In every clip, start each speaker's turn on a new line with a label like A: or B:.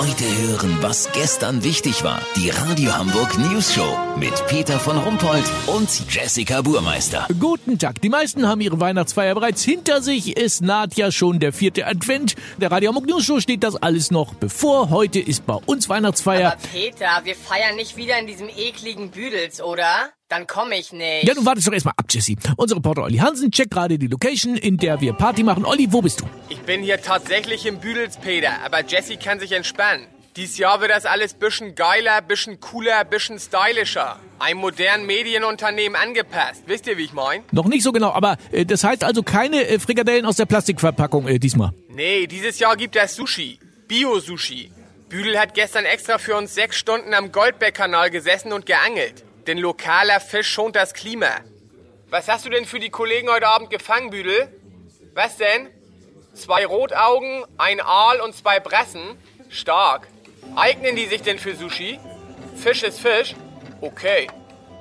A: Heute hören, was gestern wichtig war. Die Radio Hamburg News Show mit Peter von Rumpold und Jessica Burmeister.
B: Guten Tag. Die meisten haben ihre Weihnachtsfeier bereits hinter sich. Es naht ja schon der vierte Advent. Der Radio Hamburg News Show steht das alles noch bevor. Heute ist bei uns Weihnachtsfeier.
C: Aber Peter, wir feiern nicht wieder in diesem ekligen Büdels, oder? Dann komme ich nicht.
B: Ja, du wartest doch erstmal ab, Jesse. Unser Reporter Olli Hansen checkt gerade die Location, in der wir Party machen. Olli, wo bist du?
D: Ich bin hier tatsächlich im Büdels, Peter, aber Jesse kann sich entspannen. Dies Jahr wird das alles bisschen geiler, bisschen cooler, bisschen stylischer. Einem modernen Medienunternehmen angepasst. Wisst ihr, wie ich mein?
B: Noch nicht so genau, aber äh, das heißt also keine äh, Frikadellen aus der Plastikverpackung äh, diesmal.
D: Nee, dieses Jahr gibt es Sushi. Bio-Sushi. Büdel hat gestern extra für uns sechs Stunden am Goldbeck-Kanal gesessen und geangelt. Denn lokaler Fisch schont das Klima. Was hast du denn für die Kollegen heute Abend gefangen, Büdel? Was denn? Zwei Rotaugen, ein Aal und zwei Bressen? Stark. Eignen die sich denn für Sushi? Fisch ist Fisch? Okay.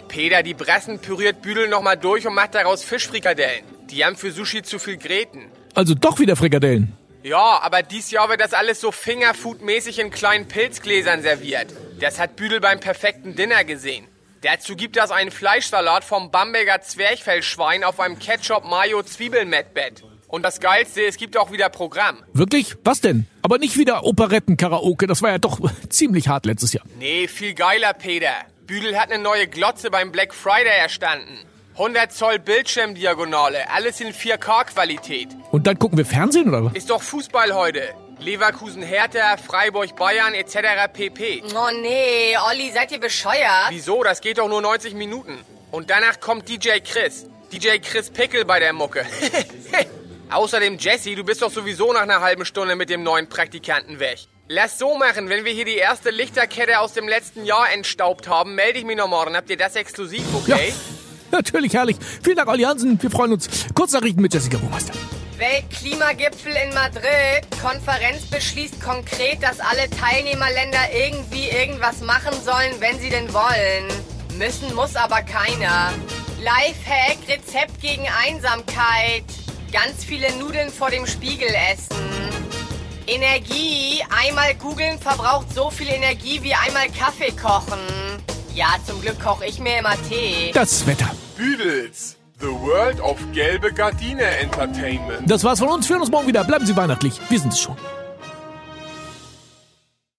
D: Peter, die Bressen püriert Büdel nochmal durch und macht daraus Fischfrikadellen. Die haben für Sushi zu viel Gräten.
B: Also doch wieder Frikadellen.
D: Ja, aber dies Jahr wird das alles so Fingerfood-mäßig in kleinen Pilzgläsern serviert. Das hat Büdel beim perfekten Dinner gesehen. Dazu gibt es einen Fleischsalat vom Bamberger Zwerchfellschwein auf einem Ketchup-Mayo-Zwiebelmettbett. Und das Geilste, es gibt auch wieder Programm.
B: Wirklich? Was denn? Aber nicht wieder Operetten-Karaoke. Das war ja doch ziemlich hart letztes Jahr.
D: Nee, viel geiler, Peter. Büdel hat eine neue Glotze beim Black Friday erstanden. 100 Zoll Bildschirmdiagonale, alles in 4K-Qualität.
B: Und dann gucken wir Fernsehen oder was?
D: Ist doch Fußball heute. Leverkusen Hertha, Freiburg Bayern etc. pp.
C: Oh nee, Olli, seid ihr bescheuert?
D: Wieso? Das geht doch nur 90 Minuten. Und danach kommt DJ Chris. DJ Chris Pickel bei der Mucke. Außerdem Jesse, du bist doch sowieso nach einer halben Stunde mit dem neuen Praktikanten weg. Lass so machen, wenn wir hier die erste Lichterkette aus dem letzten Jahr entstaubt haben, melde ich mich noch morgen. Habt ihr das exklusiv, okay?
B: Ja, natürlich, herrlich. Vielen Dank, Olli Hansen. Wir freuen uns. Kurznachrichten mit Jessica Burmeister.
C: Weltklimagipfel in Madrid. Konferenz beschließt konkret, dass alle Teilnehmerländer irgendwie irgendwas machen sollen, wenn sie denn wollen. Müssen muss aber keiner. Lifehack, Rezept gegen Einsamkeit. Ganz viele Nudeln vor dem Spiegel essen. Energie, einmal googeln verbraucht so viel Energie wie einmal Kaffee kochen. Ja, zum Glück koche ich mir immer Tee.
B: Das Wetter.
E: Büdels. The World of Gelbe Gardine Entertainment.
B: Das war's von uns. Wir hören uns morgen wieder. Bleiben Sie weihnachtlich. Wir sind es schon.